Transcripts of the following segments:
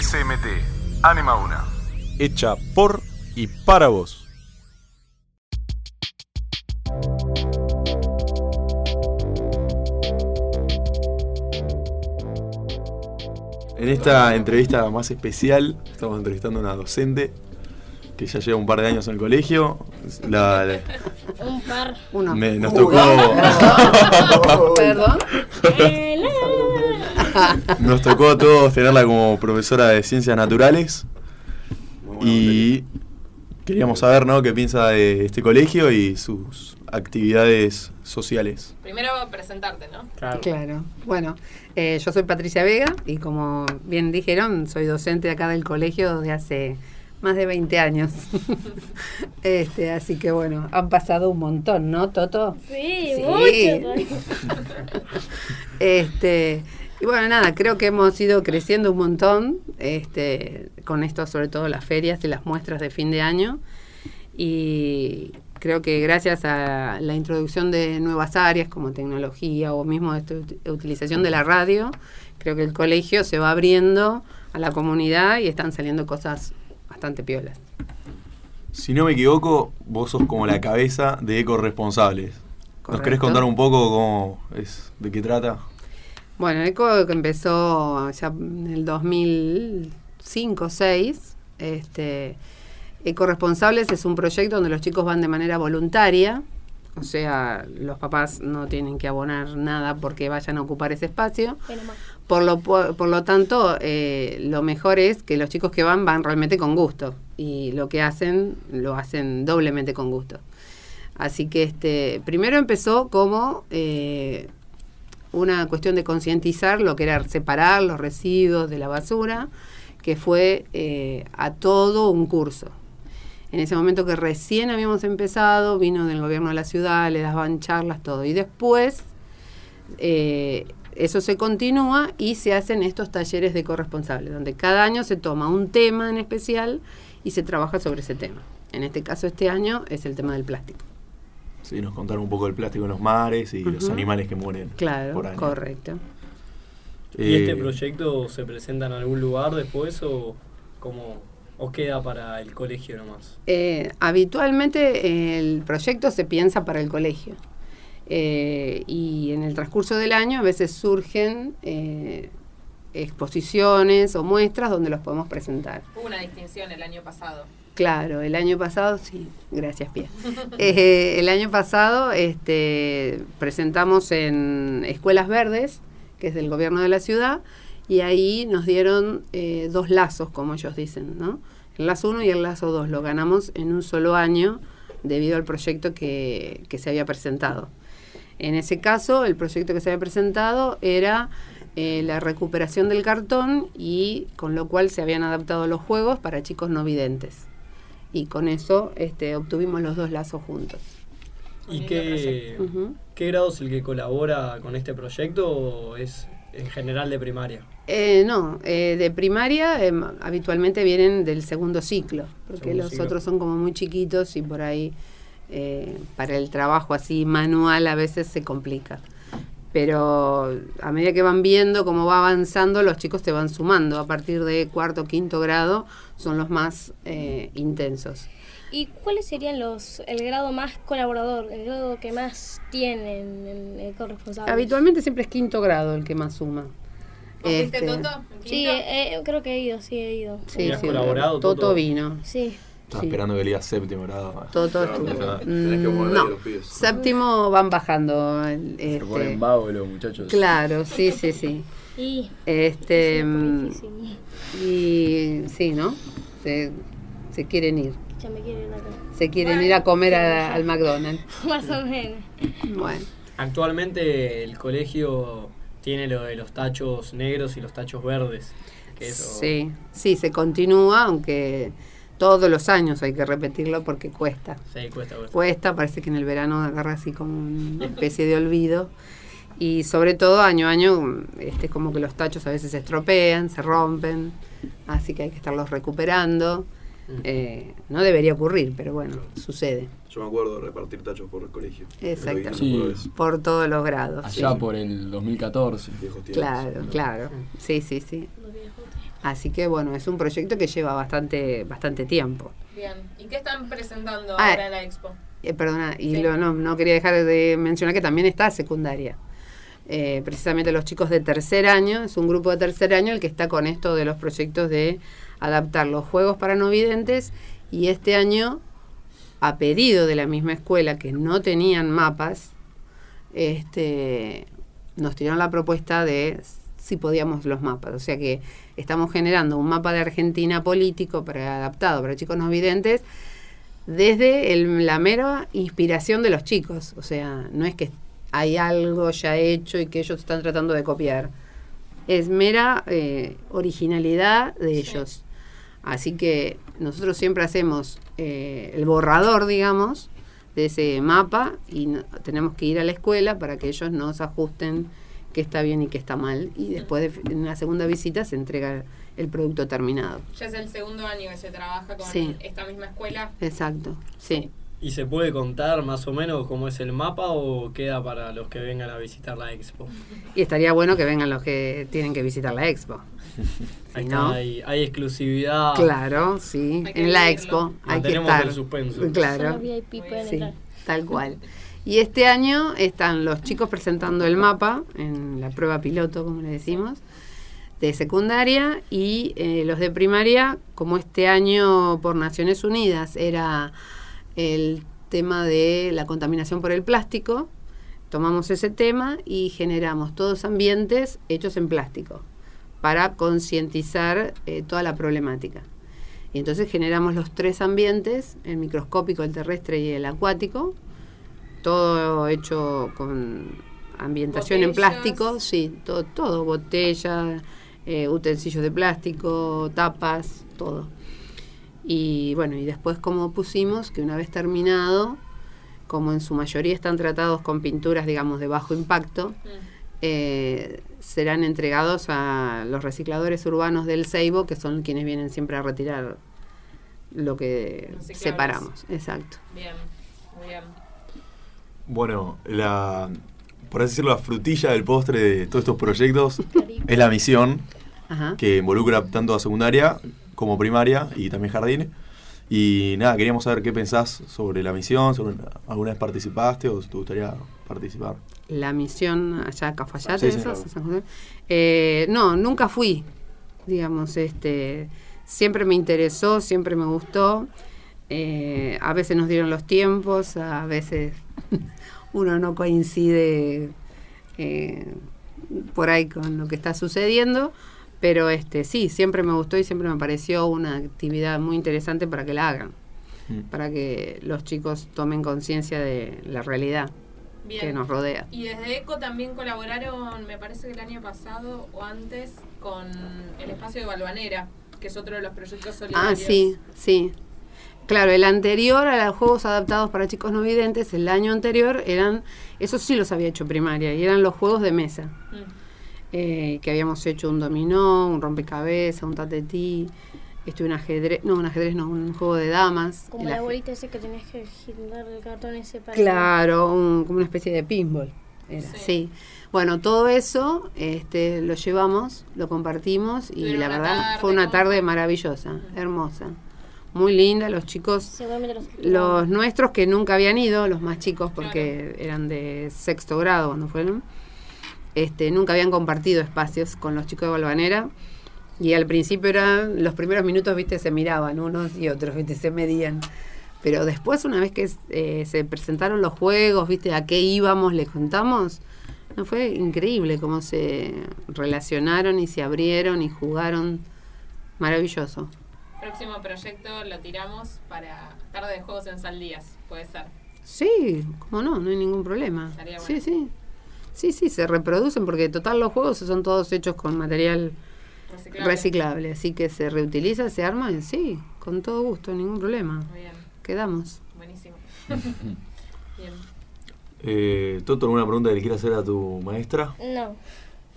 SMT, Anima Una. Hecha por y para vos. En esta entrevista más especial, estamos entrevistando a una docente que ya lleva un par de años en el colegio. La- la- Un par. Uno. me- nos tocó. Perdón. Eh, la, la, la. Nos tocó a todos tenerla como profesora de ciencias naturales. Y queríamos saber, ¿no? qué piensa de este colegio y sus actividades sociales. Primero presentarte, ¿no? Claro. Bueno, eh, yo soy Patricia Vega y como bien dijeron, soy docente acá del colegio desde hace más de 20 años. este, así que bueno, han pasado un montón, ¿no, Toto? Sí, Sí. mucho. Este, y bueno, nada, creo que hemos ido creciendo un montón este, con esto, sobre todo las ferias y las muestras de fin de año. Y creo que gracias a la introducción de nuevas áreas como tecnología o mismo esta ut- utilización de la radio, creo que el colegio se va abriendo a la comunidad y están saliendo cosas bastante piolas. Si no me equivoco, vos sos como la cabeza de Ecoresponsables. ¿Nos querés contar un poco cómo es, de qué trata? Bueno, ECO que empezó ya en el 2005-2006. Este, Ecoresponsables es un proyecto donde los chicos van de manera voluntaria, o sea, los papás no tienen que abonar nada porque vayan a ocupar ese espacio. Por lo, por, por lo tanto, eh, lo mejor es que los chicos que van van realmente con gusto y lo que hacen lo hacen doblemente con gusto. Así que este, primero empezó como eh, una cuestión de concientizar lo que era separar los residuos de la basura, que fue eh, a todo un curso. En ese momento que recién habíamos empezado, vino del gobierno de la ciudad, le daban charlas, todo. Y después eh, eso se continúa y se hacen estos talleres de corresponsables, donde cada año se toma un tema en especial y se trabaja sobre ese tema. En este caso, este año es el tema del plástico. Sí, nos contaron un poco del plástico en los mares y los Ujú. animales que mueren Claro, por año. correcto. ¿Y Eh, este proyecto se presenta en algún lugar después o, como, o queda para el colegio nomás? Eh, habitualmente el proyecto se piensa para el colegio. Eh, y en el transcurso del año a veces surgen eh, exposiciones o muestras donde los podemos presentar. Hubo una distinción el año pasado. Claro, el año pasado, sí, gracias, Pia. Eh, el año pasado este, presentamos en Escuelas Verdes, que es del gobierno de la ciudad, y ahí nos dieron eh, dos lazos, como ellos dicen, ¿no? El lazo 1 y el lazo 2 lo ganamos en un solo año debido al proyecto que, que se había presentado. En ese caso, el proyecto que se había presentado era eh, la recuperación del cartón y con lo cual se habían adaptado los juegos para chicos no videntes. Y con eso este, obtuvimos los dos lazos juntos. ¿Y qué. Ujú. qué grado es el que colabora con este proyecto o es en general de primaria? Eh, no, eh, de primaria em, habitualmente vienen del segundo ciclo, porque Segundo los ciclo. otros son como muy chiquitos y por ahí eh, para el trabajo así manual a veces se complica. Pero a medida que van viendo cómo va avanzando, los chicos te van sumando. A partir de cuarto, quinto grado son los más eh, intensos. ¿Y cuáles serían los el grado más colaborador, el grado que más tienen en el corresponsable? Habitualmente siempre es quinto grado el que más suma. ¿Vos fuiste, Este, Toto? ¿En Sí, eh, creo que he ido, sí he ido. Sí, ¿Y has sí, colaborado, Toto Toto? vino. Sí. Estaba Sí. esperando que le diga séptimo grado. Toto Claro, estuvo. tenés que- Mm, no. a los pibes. Séptimo van bajando. Se este, ponen vagos los muchachos. claro, sí, sí, sí. Y Este, mm, y sí, ¿no? Se, se quieren ir. Ya me quieren acá. Se quieren ir a comer a- al McDonald's. Más o menos. Bueno, Actualmente el colegio tiene lo de los tachos negros y los tachos verdes. Que eso, sí, sí, se continúa, aunque todos los años hay que repetirlo porque cuesta. Sí, cuesta, cuesta. Cuesta, parece que en el verano agarra así como una especie de olvido. Y sobre todo año a año, este, es como que los tachos a veces se estropean, se rompen, así que hay que estarlos recuperando. Eh, no debería ocurrir, pero bueno, sucede. Yo me acuerdo de repartir tachos por el colegio. Exactamente. Sí. Por todos los grados. Allá sí. por el 2014. Viejos tiempos. Claro, claro. Sí, sí, sí. Así que bueno, es un proyecto que lleva bastante, bastante tiempo. Bien. ¿Y qué están presentando Ah, ahora en la expo? Eh, perdona, y Sí. lo- no, no quería dejar de mencionar que también está secundaria. Eh, precisamente los chicos de tercer año, es un grupo de tercer año el que está con esto de los proyectos de adaptar los juegos para no videntes y este año, a pedido de la misma escuela que no tenían mapas, este, nos tiraron la propuesta de si podíamos los mapas. O sea que estamos generando un mapa de Argentina político para, adaptado para chicos no videntes desde el- la mera inspiración de los chicos. O sea, no es que hay algo ya hecho y que ellos están tratando de copiar. Es mera eh, originalidad de ellos. Así que nosotros siempre hacemos eh, el borrador, digamos, de ese mapa y no- tenemos que ir a la escuela para que ellos nos ajusten qué está bien y qué está mal. Y después de, en la segunda visita se entrega el producto terminado. Ya es el segundo año que se trabaja con Sí. esta misma escuela. Exacto, sí. ¿Y se puede contar más o menos cómo es el mapa o queda para los que vengan a visitar la expo? Y estaría bueno que vengan los que tienen que visitar la expo. Ahí Si no, hay, hay exclusividad. claro, sí. En la expo hay que estar. el suspenso. Solo Claro, VIP sí, tal cual. Y este año están los chicos presentando el mapa en la prueba piloto, como le decimos, de secundaria y eh, los de primaria, como este año por Naciones Unidas era el tema de la contaminación por el plástico, tomamos ese tema y generamos todos ambientes hechos en plástico para concientizar eh, toda la problemática. Y entonces generamos los tres ambientes, el microscópico, el terrestre y el acuático, todo hecho con ambientación en Botellas. plástico, sí, todo, todo botella, eh, utensilios de plástico, tapas, todo. Y bueno, y después como pusimos que una vez terminado, como en su mayoría están tratados con pinturas, digamos, de bajo impacto, Mm. eh, serán entregados a los recicladores urbanos del Ceibo, que son quienes vienen siempre a retirar lo que separamos. Exacto. Bien, bien. Bueno, la, por así decirlo, la frutilla del postre de todos estos proyectos es la misión Ajá. que involucra tanto a secundaria como primaria y también jardín. Y nada, queríamos saber qué pensás sobre la misión, sobre alguna vez participaste o si te gustaría participar. La misión allá a Cafayate, Sí, sí, ¿eso? claro. San José. Eh, no, nunca fui. Digamos, este, siempre me interesó, siempre me gustó. Eh, a veces nos dieron los tiempos, a veces uno no coincide eh, por ahí con lo que está sucediendo, pero este sí, siempre me gustó y siempre me pareció una actividad muy interesante para que la hagan, Mm. para que los chicos tomen conciencia de la realidad Bien. que nos rodea. Y desde ECO también colaboraron, me parece que el año pasado o antes, con el espacio de Balvanera, que es otro de los proyectos solidarios. Ah, sí, sí. Claro, el anterior a los juegos adaptados para chicos no videntes, el año anterior eran, eso sí los había hecho primaria, y eran los juegos de mesa, Mm. eh, que habíamos hecho un dominó, un rompecabezas, un tatetí, este, un ajedrez, no, un ajedrez no, un juego de damas. Como la bolita ese que tenías que girar el cartón ese para... Claro, un- como una especie de pinball. Era, Sí. sí. Bueno, todo eso este, lo llevamos, lo compartimos y la verdad tarde, fue una ¿cómo tarde maravillosa, hermosa. Muy linda, los chicos los nuestros que nunca habían ido, los más chicos porque eran de sexto grado cuando fueron, este, nunca habían compartido espacios con los chicos de Balvanera. Y al principio eran, los primeros minutos, viste, se miraban unos y otros, viste, se medían. Pero después, una vez que eh, se presentaron los juegos, viste, a qué íbamos, les contamos, no fue increíble cómo se relacionaron y se abrieron y jugaron. Maravilloso. Próximo proyecto lo tiramos para tarde de juegos en Saldías, puede ser. Sí, cómo no, no hay ningún problema. Estaría Sí, bueno. sí. Sí, sí, se reproducen porque total los juegos son todos hechos con material Reciclable. reciclable, así que se reutiliza, se arma, y sí, con todo gusto, ningún problema. Muy bien, Quedamos. buenísimo. bien. Eh, Toto, ¿alguna pregunta que le quieras hacer a tu maestra? No.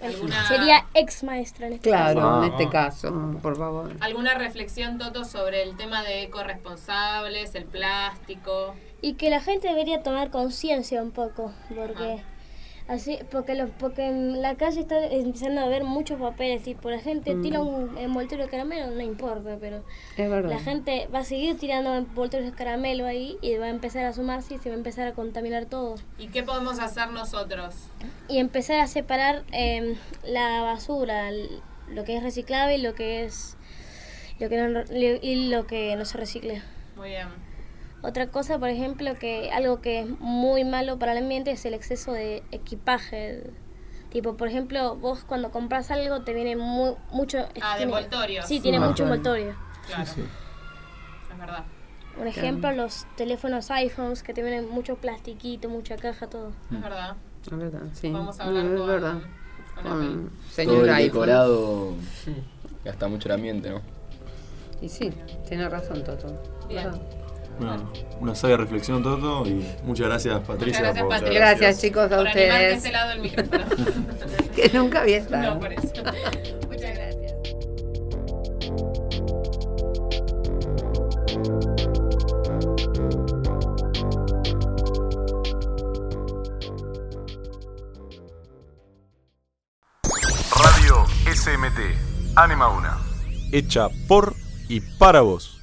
¿Alguna- Sería ex maestra en este Claro, Ah. en este caso, por favor. ¿Alguna reflexión, Toto, sobre el tema de ecoresponsables, el plástico? Y que la gente debería tomar conciencia un poco, porque Así, porque los, porque en la calle está empezando a haber muchos papeles, tipo, la gente Mm. tira un envoltorio de caramelo, no importa, pero Es verdad. la gente va a seguir tirando envoltorios de caramelo ahí y va a empezar a sumarse y se va a empezar a contaminar todo. ¿Y qué podemos hacer nosotros? Y empezar a separar em, la basura, lo que es reciclable y lo que es lo que no, y lo que no se recicle. Muy bien. Otra cosa, por ejemplo, que algo que es muy malo para el ambiente es el exceso de equipaje. Tipo, por ejemplo, vos cuando compras algo te viene mu- mucho... Ah, de tiene- envoltorios. Sí, tiene Ah, mucho claro. envoltorio. Claro. Sí. Es verdad. Un ejemplo, los teléfonos iPhones que te vienen mucho plastiquito, mucha caja, todo. Es verdad. Es verdad, sí. Vamos a hablar es con, verdad. con Con. Todo señor el decorado gasta mucho el ambiente, ¿no? Y sí, tiene razón Toto. Bien. Una, una sabia reflexión, Toto, y muchas gracias, Patricia. gracias, por- Patricia. Gracias chicos a Por ustedes. ese lado del micrófono. Que nunca había estado. no, por eso. Muchas gracias. Radio SMT. Anima una. hecha por y para vos.